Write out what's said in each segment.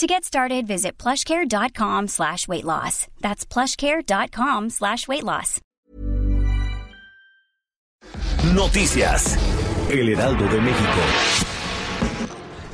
To get started, visit plushcare.com slash weight loss. That's plushcare.com slash weight loss. Noticias. El Heraldo de México.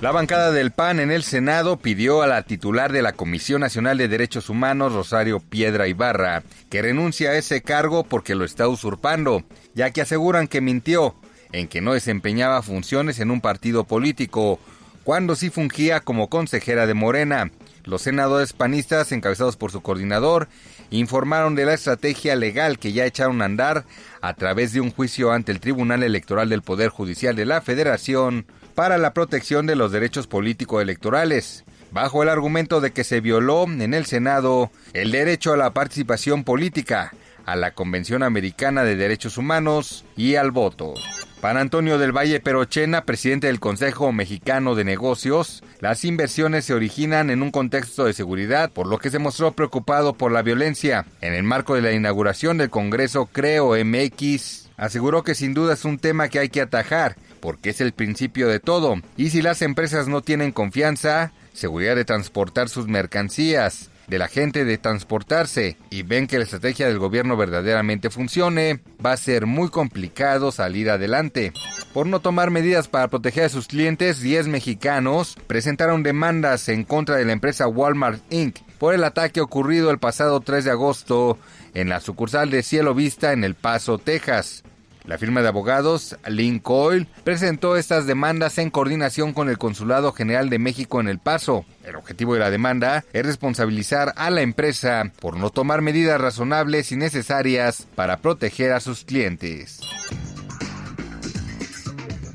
La bancada del PAN en el Senado pidió a la titular de la Comisión Nacional de Derechos Humanos, Rosario Piedra Ibarra, que renuncie a ese cargo porque lo está usurpando, ya que aseguran que mintió en que no desempeñaba funciones en un partido político, cuando sí fungía como consejera de Morena. Los senadores panistas, encabezados por su coordinador, informaron de la estrategia legal que ya echaron a andar a través de un juicio ante el Tribunal Electoral del Poder Judicial de la Federación para la protección de los derechos político-electorales, bajo el argumento de que se violó en el Senado el derecho a la participación política, a la Convención Americana de Derechos Humanos y al voto. Para Antonio del Valle Perochena, presidente del Consejo Mexicano de Negocios, las inversiones se originan en un contexto de seguridad, por lo que se mostró preocupado por la violencia. En el marco de la inauguración del Congreso Creo MX, aseguró que sin duda es un tema que hay que atajar porque es el principio de todo. Y si las empresas no tienen confianza, seguridad de transportar sus mercancías, de la gente de transportarse y ven que la estrategia del gobierno verdaderamente funcione, va a ser muy complicado salir adelante. Por no tomar medidas para proteger a sus clientes, 10 mexicanos presentaron demandas en contra de la empresa Walmart Inc. por el ataque ocurrido el pasado 3 de agosto en la sucursal de Cielo Vista en El Paso, Texas. La firma de abogados Lincoln presentó estas demandas en coordinación con el Consulado General de México en El Paso. El objetivo de la demanda es responsabilizar a la empresa por no tomar medidas razonables y necesarias para proteger a sus clientes.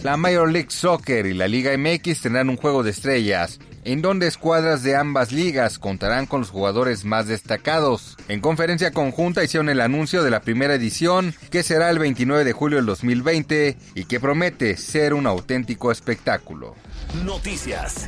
La Major League Soccer y la Liga MX tendrán un juego de estrellas en donde escuadras de ambas ligas contarán con los jugadores más destacados. En conferencia conjunta hicieron el anuncio de la primera edición, que será el 29 de julio del 2020 y que promete ser un auténtico espectáculo. Noticias.